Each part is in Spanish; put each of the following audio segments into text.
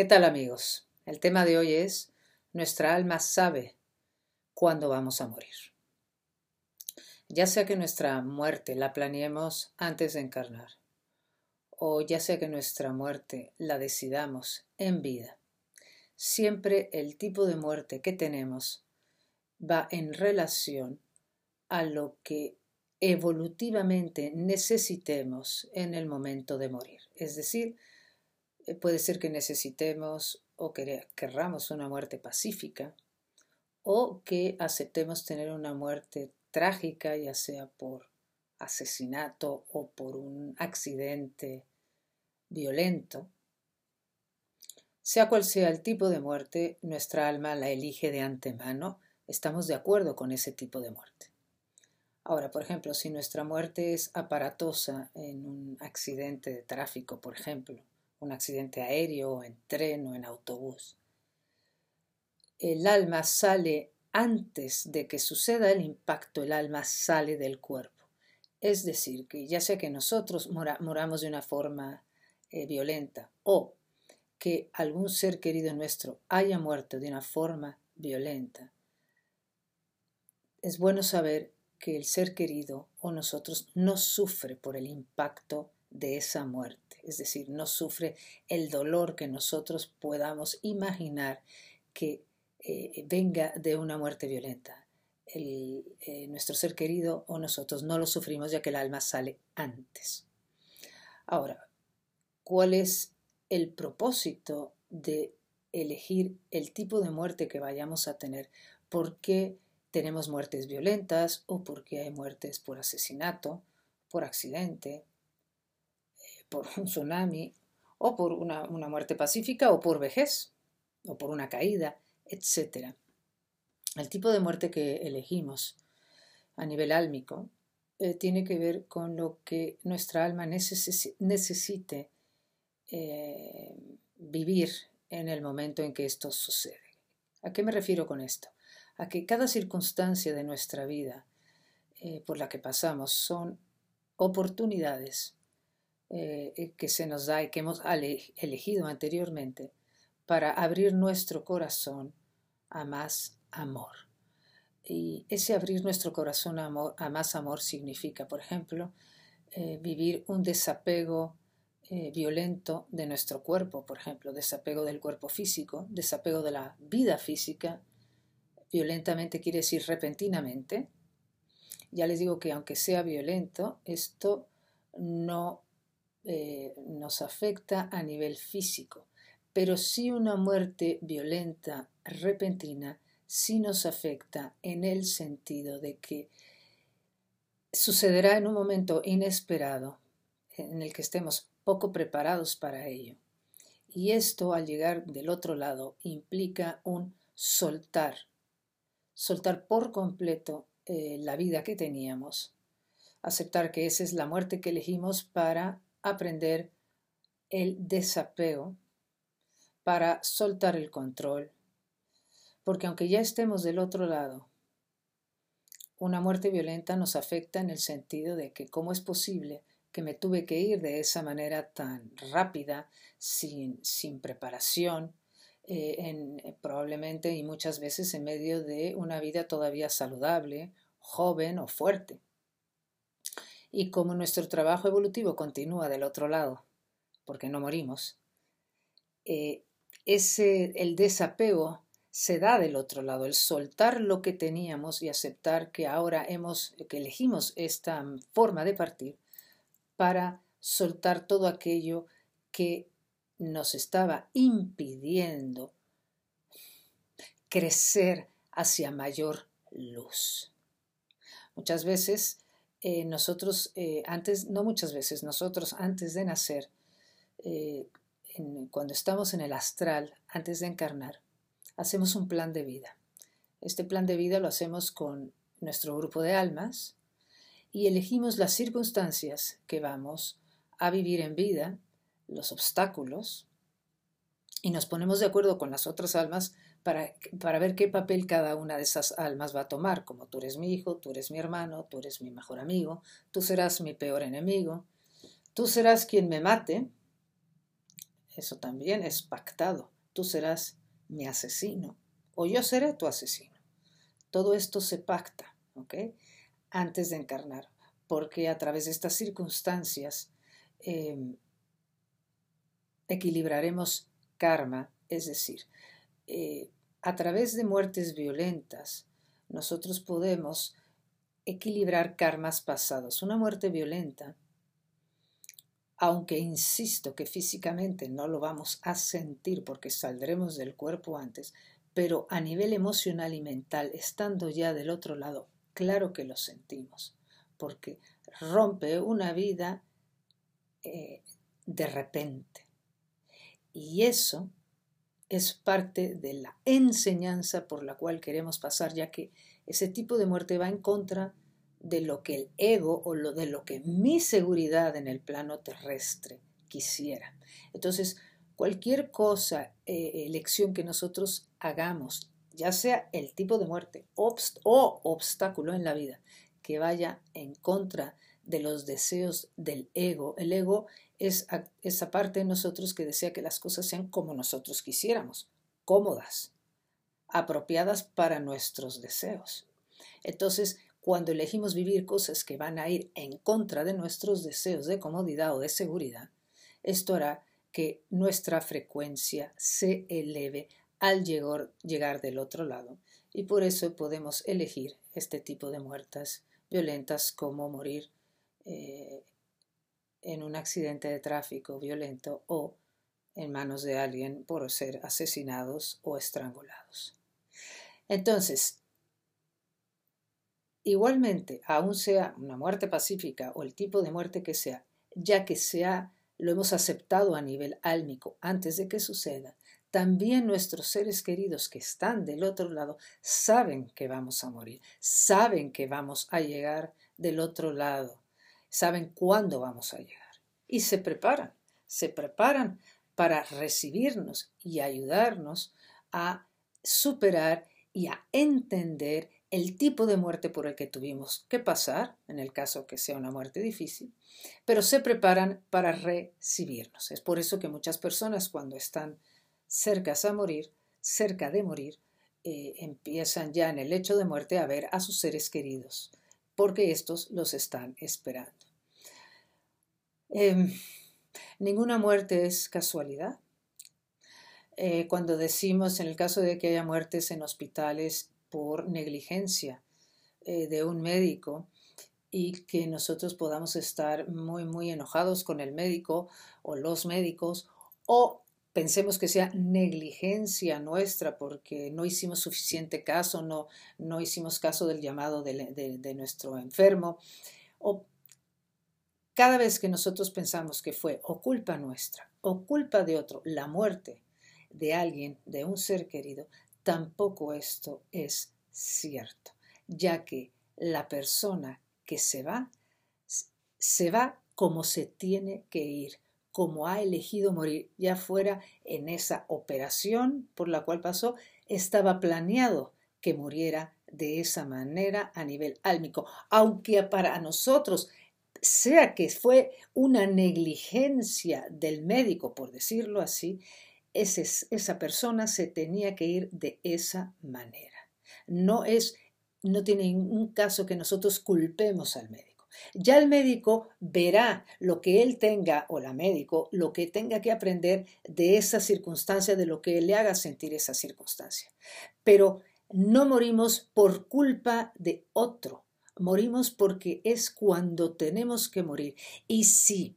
¿Qué tal amigos? El tema de hoy es Nuestra alma sabe cuándo vamos a morir. Ya sea que nuestra muerte la planeemos antes de encarnar, o ya sea que nuestra muerte la decidamos en vida, siempre el tipo de muerte que tenemos va en relación a lo que evolutivamente necesitemos en el momento de morir. Es decir, puede ser que necesitemos o que querramos una muerte pacífica o que aceptemos tener una muerte trágica, ya sea por asesinato o por un accidente violento. Sea cual sea el tipo de muerte, nuestra alma la elige de antemano. Estamos de acuerdo con ese tipo de muerte. Ahora, por ejemplo, si nuestra muerte es aparatosa en un accidente de tráfico, por ejemplo, un accidente aéreo, en tren o en autobús. El alma sale antes de que suceda el impacto, el alma sale del cuerpo. Es decir, que ya sea que nosotros moramos de una forma eh, violenta o que algún ser querido nuestro haya muerto de una forma violenta, es bueno saber que el ser querido o nosotros no sufre por el impacto de esa muerte, es decir, no sufre el dolor que nosotros podamos imaginar que eh, venga de una muerte violenta. Eh, nuestro ser querido o nosotros no lo sufrimos ya que el alma sale antes. Ahora, ¿cuál es el propósito de elegir el tipo de muerte que vayamos a tener? ¿Por qué tenemos muertes violentas o por qué hay muertes por asesinato, por accidente, por un tsunami, o por una, muerte pacífica, o por vejez, o por una caída, etc. El tipo de muerte que elegimos a nivel álmico eh, tiene que ver con lo que nuestra alma necesite eh, vivir en el momento en que esto sucede. ¿A qué me refiero con esto? A que cada circunstancia de nuestra vida eh, por la que pasamos son oportunidades eh, eh, que se nos da y que hemos elegido anteriormente para abrir nuestro corazón a más amor. Y ese abrir nuestro corazón a, más amor significa, por ejemplo, eh, vivir un desapego violento de nuestro cuerpo, por ejemplo, desapego del cuerpo físico, desapego de la vida física. Violentamente quiere decir repentinamente. Ya les digo que aunque sea violento, esto no eh, nos afecta a nivel físico, pero sí una muerte violenta, repentina, sí nos afecta en el sentido de que sucederá en un momento inesperado en el que estemos poco preparados para ello. Y esto al llegar del otro lado implica un soltar, soltar por completo eh, la vida que teníamos, aceptar que esa es la muerte que elegimos para aprender el desapego para soltar el control. Porque aunque ya estemos del otro lado, una muerte violenta nos afecta en el sentido de que cómo es posible que me tuve que ir de esa manera tan rápida, sin, sin preparación, eh, eh, probablemente y muchas veces en medio de una vida todavía saludable, joven o fuerte y como nuestro trabajo evolutivo continúa del otro lado, porque no morimos, eh, ese, el desapego se da del otro lado, el soltar lo que teníamos y aceptar que ahora hemos, que elegimos esta forma de partir para soltar todo aquello que nos estaba impidiendo crecer hacia mayor luz. Muchas veces eh, nosotros eh, antes, no muchas veces, nosotros antes de nacer, eh, cuando estamos en el astral, antes de encarnar, hacemos un plan de vida. Este plan de vida lo hacemos con nuestro grupo de almas y elegimos las circunstancias que vamos a vivir en vida, los obstáculos, y nos ponemos de acuerdo con las otras almas para, para, ver qué papel cada una de esas almas va a tomar, como tú eres mi hijo, tú eres mi hermano, tú eres mi mejor amigo, tú serás mi peor enemigo, tú serás quien me mate, eso también es pactado. Tú serás mi asesino o yo seré tu asesino. Todo esto se pacta. Antes de encarnar, porque a través de estas circunstancias em, equilibraremos karma, es decir, eh, a través de muertes violentas, nosotros podemos equilibrar karmas pasados. Una muerte violenta, aunque insisto que físicamente no lo vamos a sentir porque saldremos del cuerpo antes, pero a nivel emocional y mental, estando ya del otro lado, claro que lo sentimos, porque rompe una vida eh, de repente. Y eso es parte de la enseñanza por la cual queremos pasar, ya que ese tipo de muerte va en contra de lo que el ego o lo, de lo que mi seguridad en el plano terrestre quisiera. Entonces, cualquier cosa, eh, elección que nosotros hagamos, ya sea el tipo de muerte o obstáculo en la vida, que vaya en contra de los deseos del ego. El ego es esa parte de nosotros que desea que las cosas sean como nosotros quisiéramos, cómodas, apropiadas para nuestros deseos. Entonces, cuando elegimos vivir cosas que van a ir en contra de nuestros deseos de comodidad o de seguridad, esto hará que nuestra frecuencia se eleve al llegar, llegar del otro lado y por eso podemos elegir este tipo de muertes violentas como morir eh, en un accidente de tráfico violento o en manos de alguien por ser asesinados o estrangulados. Entonces, Igualmente, aun sea una muerte pacífica o el tipo de muerte que sea, ya que sea lo hemos aceptado a nivel álmico antes de que suceda, también nuestros seres queridos que están del otro lado saben que vamos a morir, saben que vamos a llegar del otro lado, saben cuándo vamos a llegar y se preparan, se preparan para recibirnos y ayudarnos a superar y a entender el tipo de muerte por el que tuvimos que pasar, en el caso que sea una muerte difícil, pero se preparan para recibirnos. Es por eso que muchas personas cuando están cerca a morir, cerca de morir, eh, empiezan ya en el lecho de muerte a ver a sus seres queridos, porque estos los están esperando. Em, ninguna muerte es casualidad. Eh, cuando decimos, en el caso de que haya muertes en hospitales por negligencia eh, de un médico y que nosotros podamos estar muy, muy enojados con el médico o los médicos o pensemos que sea negligencia nuestra porque no hicimos suficiente caso, no, no hicimos caso del llamado de, de nuestro enfermo o cada vez que nosotros pensamos que fue o culpa nuestra o culpa de otro la muerte de alguien, de un ser querido, Tampoco esto es cierto, ya que la persona que se va, se va como se tiene que ir, como ha elegido morir, ya fuera en esa operación por la cual pasó, estaba planeado que muriera de esa manera a nivel álmico, aunque para nosotros sea que fue una negligencia del médico, por decirlo así, esa persona se tenía que ir de esa manera. No es, no tiene ningún caso que nosotros culpemos al médico. Ya el médico verá lo que él tenga, o la médico, lo que tenga que aprender de esa circunstancia, de lo que le haga sentir esa circunstancia. Pero no morimos por culpa de otro, morimos porque es cuando tenemos que morir. Y si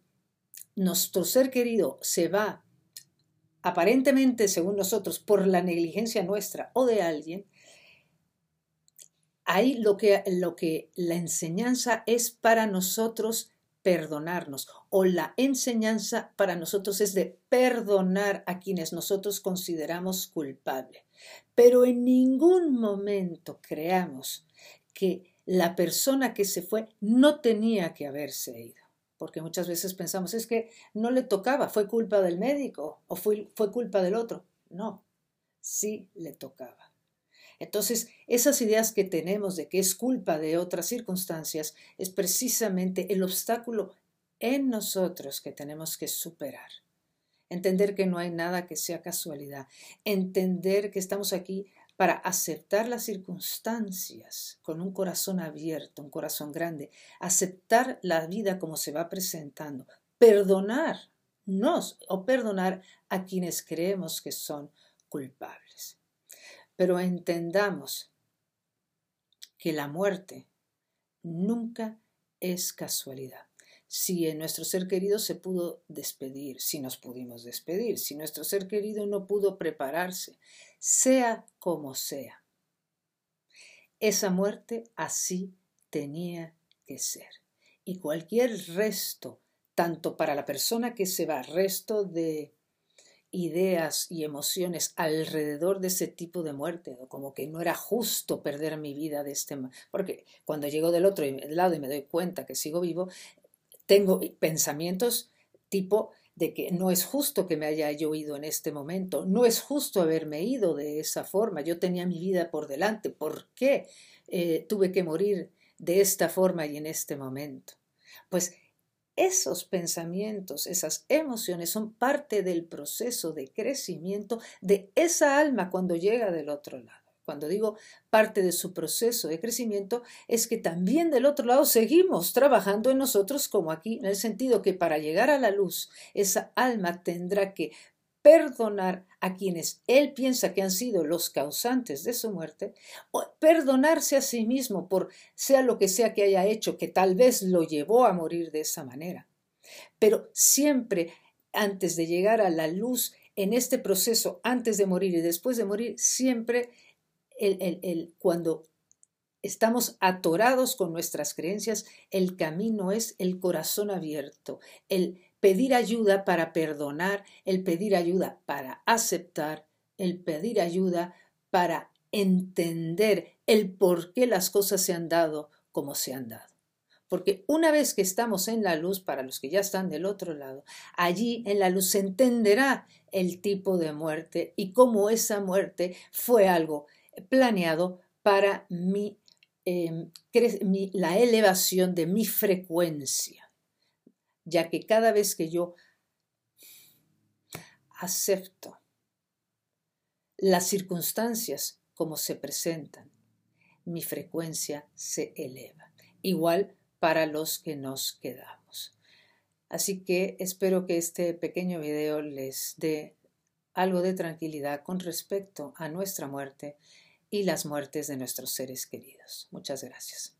nuestro ser querido se va aparentemente, según nosotros, por la negligencia nuestra o de alguien, ahí lo que, lo que la enseñanza es para nosotros perdonarnos o la enseñanza para nosotros es de perdonar a quienes nosotros consideramos culpables. Pero en ningún momento creamos que la persona que se fue no tenía que haberse ido porque muchas veces pensamos, es que no le tocaba, fue culpa del médico o fue, fue culpa del otro. No, sí le tocaba. Entonces, esas ideas que tenemos de que es culpa de otras circunstancias es precisamente el obstáculo en nosotros que tenemos que superar. entender que no hay nada que sea casualidad, entender que estamos aquí para aceptar las circunstancias con un corazón abierto, un corazón grande, aceptar la vida como se va presentando, perdonarnos o perdonar a quienes creemos que son culpables. Pero entendamos que la muerte nunca es casualidad si en nuestro ser querido se pudo despedir, si nos pudimos despedir, si nuestro ser querido no pudo prepararse, sea como sea. Esa muerte así tenía que ser. Y cualquier resto, tanto para la persona que se va, resto de ideas y emociones alrededor de ese tipo de muerte, como que no era justo perder mi vida de este porque cuando llego del otro lado y me doy cuenta que sigo vivo, tengo pensamientos tipo de que no es justo que me haya yo ido en este momento, no es justo haberme ido de esa forma, yo tenía mi vida por delante, ¿por qué eh, tuve que morir de esta forma y en este momento? Pues esos pensamientos, esas emociones son parte del proceso de crecimiento de esa alma cuando llega del otro lado. Cuando digo parte de su proceso de crecimiento, es que también del otro lado seguimos trabajando en nosotros como aquí, en el sentido que para llegar a la luz, esa alma tendrá que perdonar a quienes él piensa que han sido los causantes de su muerte, o perdonarse a sí mismo por sea lo que sea que haya hecho, que tal vez lo llevó a morir de esa manera. Pero siempre antes de llegar a la luz, en este proceso, antes de morir y después de morir, siempre el, cuando estamos atorados con nuestras creencias, el camino es el corazón abierto, el pedir ayuda para perdonar, el pedir ayuda para aceptar, el pedir ayuda para entender el por qué las cosas se han dado como se han dado. Porque una vez que estamos en la luz, para los que ya están del otro lado, allí en la luz se entenderá el tipo de muerte y cómo esa muerte fue algo planeado para em, mi, la elevación de mi frecuencia, ya que cada vez que yo acepto las circunstancias como se presentan, mi frecuencia se eleva. Igual para los que nos quedamos. Así que espero que este pequeño video les dé algo de tranquilidad con respecto a nuestra muerte y las muertes de nuestros seres queridos. Muchas gracias.